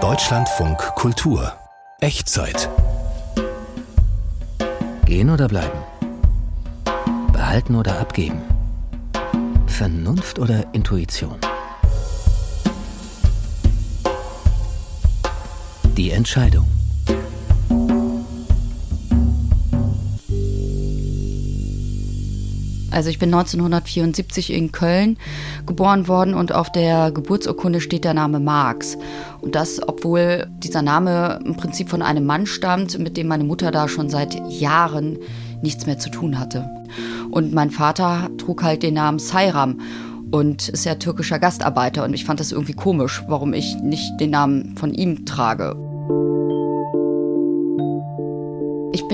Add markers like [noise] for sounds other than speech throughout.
Deutschlandfunk Kultur Echtzeit Gehen oder bleiben? Behalten oder abgeben? Vernunft oder Intuition? Die Entscheidung. Also ich bin 1974 in Köln geboren worden und auf der Geburtsurkunde steht der Name Marx. Und das, obwohl dieser Name im Prinzip von einem Mann stammt, mit dem meine Mutter da schon seit Jahren nichts mehr zu tun hatte. Und mein Vater trug halt den Namen Sayram und ist ja türkischer Gastarbeiter und ich fand das irgendwie komisch, warum ich nicht den Namen von ihm trage.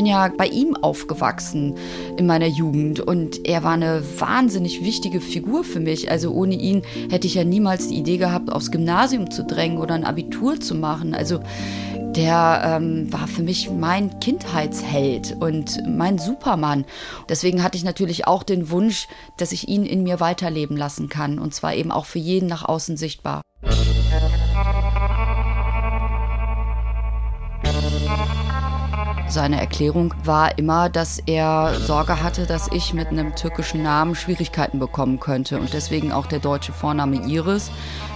Bin ja bei ihm aufgewachsen in meiner Jugend und er war eine wahnsinnig wichtige Figur für mich. Also ohne ihn hätte ich ja niemals die Idee gehabt, aufs Gymnasium zu drängen oder ein Abitur zu machen. Also der ähm, war für mich mein Kindheitsheld und mein Supermann. Deswegen hatte ich natürlich auch den Wunsch, dass ich ihn in mir weiterleben lassen kann und zwar eben auch für jeden nach außen sichtbar. Seine Erklärung war immer, dass er Sorge hatte, dass ich mit einem türkischen Namen Schwierigkeiten bekommen könnte und deswegen auch der deutsche Vorname Iris,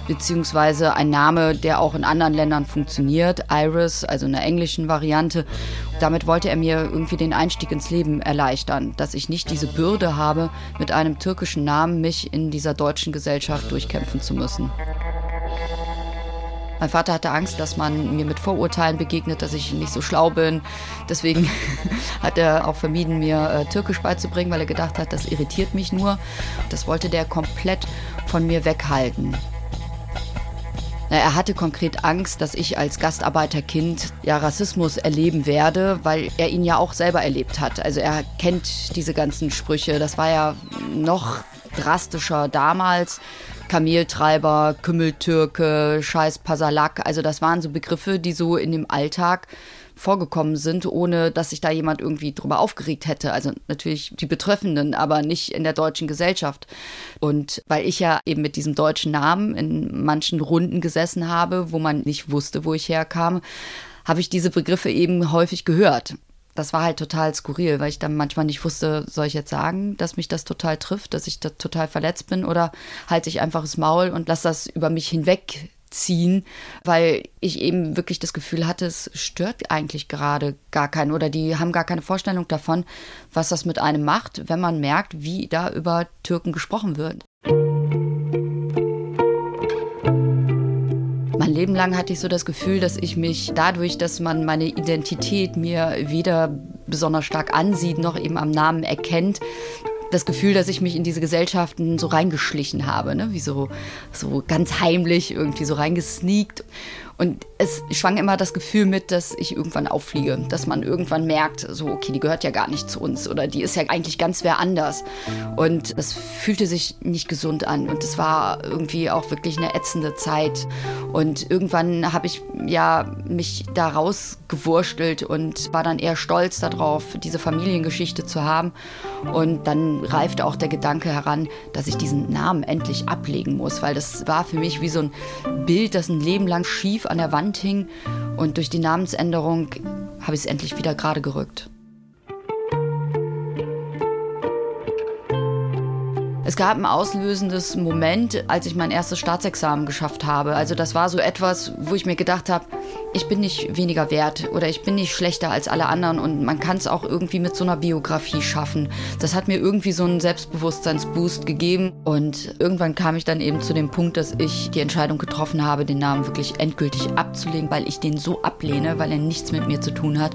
beziehungsweise ein Name, der auch in anderen Ländern funktioniert, Iris, also in der englischen Variante. Damit wollte er mir irgendwie den Einstieg ins Leben erleichtern, dass ich nicht diese Bürde habe, mit einem türkischen Namen mich in dieser deutschen Gesellschaft durchkämpfen zu müssen. Mein Vater hatte Angst, dass man mir mit Vorurteilen begegnet, dass ich nicht so schlau bin. Deswegen [laughs] hat er auch vermieden, mir äh, Türkisch beizubringen, weil er gedacht hat, das irritiert mich nur. Das wollte der komplett von mir weghalten. Er hatte konkret Angst, dass ich als Gastarbeiterkind ja Rassismus erleben werde, weil er ihn ja auch selber erlebt hat. Also er kennt diese ganzen Sprüche. Das war ja noch drastischer damals. Kameltreiber, Kümmeltürke, Scheiß Pasalak. Also das waren so Begriffe, die so in dem Alltag vorgekommen sind, ohne dass sich da jemand irgendwie drüber aufgeregt hätte. Also natürlich die Betreffenden, aber nicht in der deutschen Gesellschaft. Und weil ich ja eben mit diesem deutschen Namen in manchen Runden gesessen habe, wo man nicht wusste, wo ich herkam, habe ich diese Begriffe eben häufig gehört das war halt total skurril, weil ich dann manchmal nicht wusste, soll ich jetzt sagen, dass mich das total trifft, dass ich da total verletzt bin oder halte ich einfach das Maul und lasse das über mich hinwegziehen, weil ich eben wirklich das Gefühl hatte, es stört eigentlich gerade gar keinen oder die haben gar keine Vorstellung davon, was das mit einem macht, wenn man merkt, wie da über Türken gesprochen wird. Leben lang hatte ich so das Gefühl, dass ich mich dadurch, dass man meine Identität mir weder besonders stark ansieht, noch eben am Namen erkennt, das Gefühl, dass ich mich in diese Gesellschaften so reingeschlichen habe, ne? wie so, so ganz heimlich irgendwie so reingesneakt. Und es schwang immer das Gefühl mit, dass ich irgendwann auffliege, dass man irgendwann merkt, so, okay, die gehört ja gar nicht zu uns oder die ist ja eigentlich ganz wer anders. Und es fühlte sich nicht gesund an und es war irgendwie auch wirklich eine ätzende Zeit. Und irgendwann habe ich ja mich da rausgewurstelt und war dann eher stolz darauf, diese Familiengeschichte zu haben. Und dann reifte auch der Gedanke heran, dass ich diesen Namen endlich ablegen muss, weil das war für mich wie so ein Bild, das ein Leben lang schief an der Wand hing und durch die Namensänderung habe ich es endlich wieder gerade gerückt. Es gab ein auslösendes Moment, als ich mein erstes Staatsexamen geschafft habe. Also das war so etwas, wo ich mir gedacht habe, ich bin nicht weniger wert oder ich bin nicht schlechter als alle anderen und man kann es auch irgendwie mit so einer Biografie schaffen. Das hat mir irgendwie so einen Selbstbewusstseinsboost gegeben und irgendwann kam ich dann eben zu dem Punkt, dass ich die Entscheidung getroffen habe, den Namen wirklich endgültig abzulegen, weil ich den so ablehne, weil er nichts mit mir zu tun hat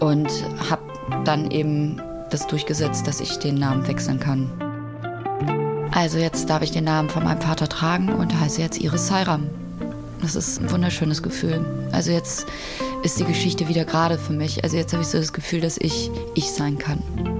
und habe dann eben das durchgesetzt, dass ich den Namen wechseln kann. Also jetzt darf ich den Namen von meinem Vater tragen und heiße jetzt Iris Sairam. Das ist ein wunderschönes Gefühl. Also jetzt ist die Geschichte wieder gerade für mich. Also jetzt habe ich so das Gefühl, dass ich ich sein kann.